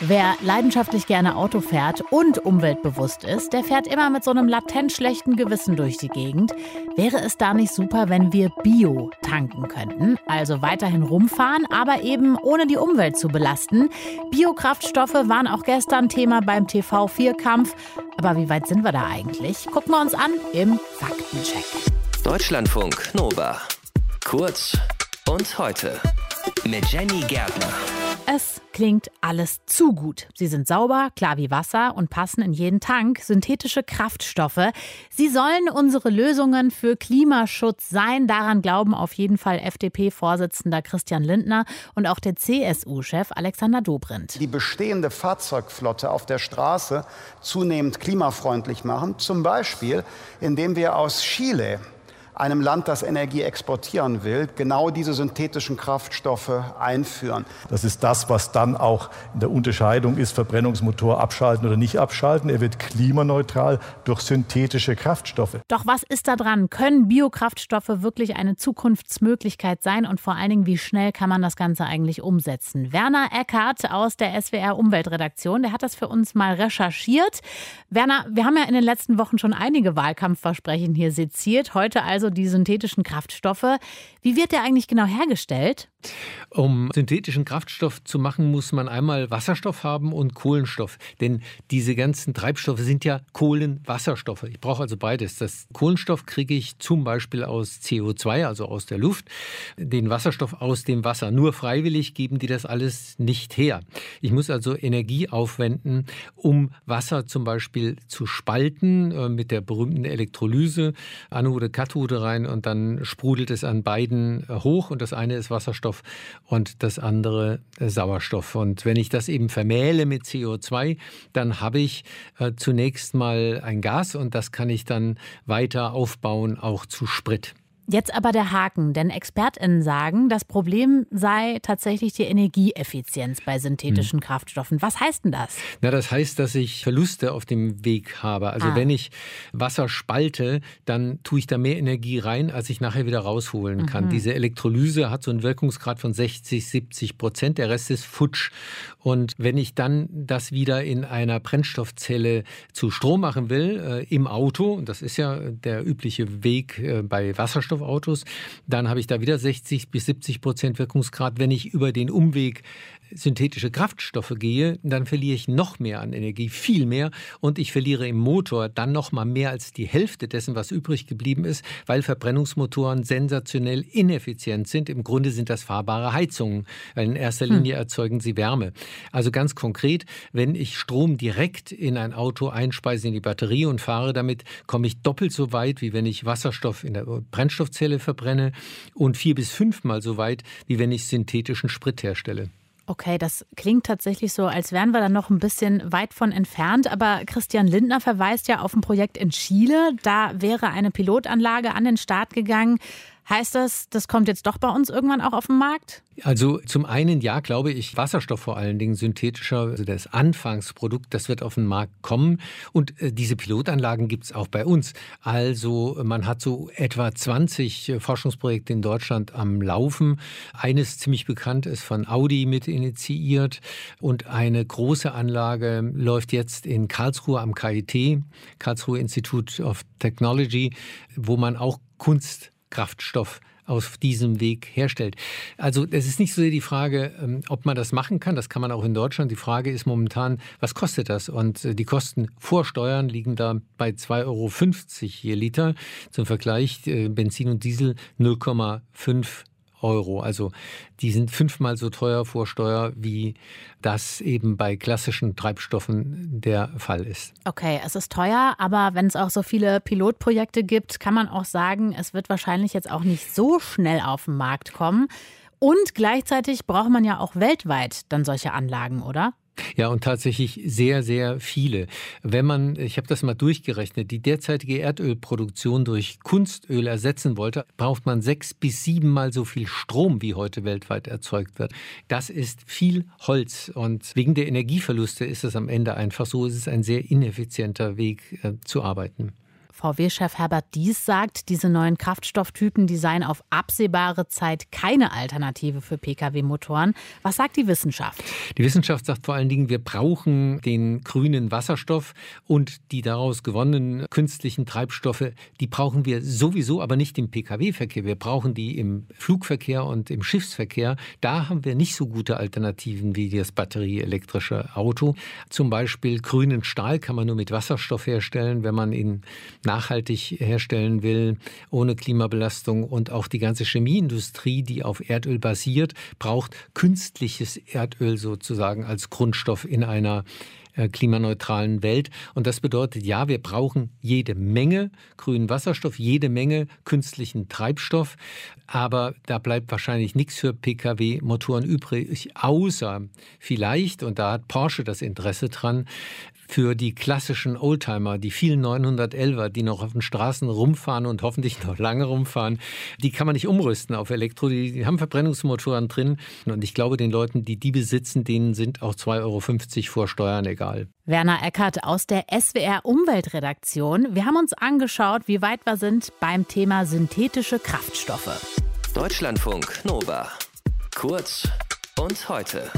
Wer leidenschaftlich gerne Auto fährt und umweltbewusst ist, der fährt immer mit so einem latent schlechten Gewissen durch die Gegend. Wäre es da nicht super, wenn wir Bio tanken könnten? Also weiterhin rumfahren, aber eben ohne die Umwelt zu belasten. Biokraftstoffe waren auch gestern Thema beim TV4-Kampf. Aber wie weit sind wir da eigentlich? Gucken wir uns an im Faktencheck. Deutschlandfunk Nova. Kurz und heute mit Jenny Gärtner. Es klingt alles zu gut. Sie sind sauber, klar wie Wasser und passen in jeden Tank. Synthetische Kraftstoffe. Sie sollen unsere Lösungen für Klimaschutz sein. Daran glauben auf jeden Fall FDP-Vorsitzender Christian Lindner und auch der CSU-Chef Alexander Dobrindt. Die bestehende Fahrzeugflotte auf der Straße zunehmend klimafreundlich machen. Zum Beispiel, indem wir aus Chile einem Land, das Energie exportieren will, genau diese synthetischen Kraftstoffe einführen. Das ist das, was dann auch in der Unterscheidung ist, Verbrennungsmotor abschalten oder nicht abschalten. Er wird klimaneutral durch synthetische Kraftstoffe. Doch was ist da dran? Können Biokraftstoffe wirklich eine Zukunftsmöglichkeit sein? Und vor allen Dingen, wie schnell kann man das Ganze eigentlich umsetzen? Werner Eckert aus der SWR Umweltredaktion, der hat das für uns mal recherchiert. Werner, wir haben ja in den letzten Wochen schon einige Wahlkampfversprechen hier seziert. Heute also also die synthetischen Kraftstoffe. Wie wird der eigentlich genau hergestellt? Um synthetischen Kraftstoff zu machen, muss man einmal Wasserstoff haben und Kohlenstoff. Denn diese ganzen Treibstoffe sind ja Kohlenwasserstoffe. Ich brauche also beides. Das Kohlenstoff kriege ich zum Beispiel aus CO2, also aus der Luft, den Wasserstoff aus dem Wasser. Nur freiwillig geben die das alles nicht her. Ich muss also Energie aufwenden, um Wasser zum Beispiel zu spalten äh, mit der berühmten Elektrolyse, Anode, Kathode rein und dann sprudelt es an beiden äh, hoch und das eine ist Wasserstoff Wasserstoff und das andere äh, Sauerstoff. Und wenn ich das eben vermähle mit CO2, dann habe ich äh, zunächst mal ein Gas und das kann ich dann weiter aufbauen, auch zu Sprit. Jetzt aber der Haken, denn ExpertInnen sagen, das Problem sei tatsächlich die Energieeffizienz bei synthetischen hm. Kraftstoffen. Was heißt denn das? Na, das heißt, dass ich Verluste auf dem Weg habe. Also ah. wenn ich Wasser spalte, dann tue ich da mehr Energie rein, als ich nachher wieder rausholen kann. Mhm. Diese Elektrolyse hat so einen Wirkungsgrad von 60, 70 Prozent. Der Rest ist futsch. Und wenn ich dann das wieder in einer Brennstoffzelle zu Strom machen will, äh, im Auto, das ist ja der übliche Weg äh, bei Wasserstoff, Wasserstoffautos, dann habe ich da wieder 60 bis 70 Prozent Wirkungsgrad. Wenn ich über den Umweg synthetische Kraftstoffe gehe, dann verliere ich noch mehr an Energie, viel mehr. Und ich verliere im Motor dann noch mal mehr als die Hälfte dessen, was übrig geblieben ist, weil Verbrennungsmotoren sensationell ineffizient sind. Im Grunde sind das fahrbare Heizungen, weil in erster Linie hm. erzeugen sie Wärme. Also ganz konkret, wenn ich Strom direkt in ein Auto einspeise in die Batterie und fahre damit, komme ich doppelt so weit, wie wenn ich Wasserstoff in der Brennstoffzelle verbrenne und vier bis fünfmal so weit, wie wenn ich synthetischen Sprit herstelle. Okay, das klingt tatsächlich so, als wären wir da noch ein bisschen weit von entfernt. Aber Christian Lindner verweist ja auf ein Projekt in Chile. Da wäre eine Pilotanlage an den Start gegangen. Heißt das, das kommt jetzt doch bei uns irgendwann auch auf den Markt? Also zum einen ja, glaube ich, Wasserstoff vor allen Dingen synthetischer, also das Anfangsprodukt, das wird auf den Markt kommen. Und äh, diese Pilotanlagen gibt es auch bei uns. Also man hat so etwa 20 äh, Forschungsprojekte in Deutschland am Laufen. Eines ziemlich bekannt ist von Audi mit initiiert und eine große Anlage läuft jetzt in Karlsruhe am KIT, Karlsruhe Institute of Technology, wo man auch Kunst Kraftstoff auf diesem Weg herstellt. Also es ist nicht so sehr die Frage, ähm, ob man das machen kann. Das kann man auch in Deutschland. Die Frage ist momentan, was kostet das? Und äh, die Kosten vor Steuern liegen da bei 2,50 Euro je Liter. Zum Vergleich äh, Benzin und Diesel 0,5 Euro. Also die sind fünfmal so teuer vor Steuer, wie das eben bei klassischen Treibstoffen der Fall ist. Okay, es ist teuer, aber wenn es auch so viele Pilotprojekte gibt, kann man auch sagen, es wird wahrscheinlich jetzt auch nicht so schnell auf den Markt kommen. Und gleichzeitig braucht man ja auch weltweit dann solche Anlagen, oder? Ja, und tatsächlich sehr, sehr viele. Wenn man, ich habe das mal durchgerechnet, die derzeitige Erdölproduktion durch Kunstöl ersetzen wollte, braucht man sechs bis siebenmal so viel Strom, wie heute weltweit erzeugt wird. Das ist viel Holz und wegen der Energieverluste ist es am Ende einfach so, es ist ein sehr ineffizienter Weg äh, zu arbeiten. VW-Chef Herbert Dies sagt, diese neuen Kraftstofftypen, die seien auf absehbare Zeit keine Alternative für Pkw-Motoren. Was sagt die Wissenschaft? Die Wissenschaft sagt vor allen Dingen, wir brauchen den grünen Wasserstoff und die daraus gewonnenen künstlichen Treibstoffe, die brauchen wir sowieso, aber nicht im Pkw-Verkehr. Wir brauchen die im Flugverkehr und im Schiffsverkehr. Da haben wir nicht so gute Alternativen wie das batterieelektrische Auto. Zum Beispiel grünen Stahl kann man nur mit Wasserstoff herstellen, wenn man ihn nachhaltig herstellen will, ohne Klimabelastung. Und auch die ganze Chemieindustrie, die auf Erdöl basiert, braucht künstliches Erdöl sozusagen als Grundstoff in einer klimaneutralen Welt. Und das bedeutet, ja, wir brauchen jede Menge grünen Wasserstoff, jede Menge künstlichen Treibstoff. Aber da bleibt wahrscheinlich nichts für Pkw-Motoren übrig, außer vielleicht, und da hat Porsche das Interesse dran, für die klassischen Oldtimer, die vielen 911er, die noch auf den Straßen rumfahren und hoffentlich noch lange rumfahren, die kann man nicht umrüsten auf Elektro. Die, die haben Verbrennungsmotoren drin. Und ich glaube, den Leuten, die die besitzen, denen sind auch 2,50 Euro vor Steuern egal. Werner Eckert aus der SWR Umweltredaktion. Wir haben uns angeschaut, wie weit wir sind beim Thema synthetische Kraftstoffe. Deutschlandfunk Nova. Kurz und heute.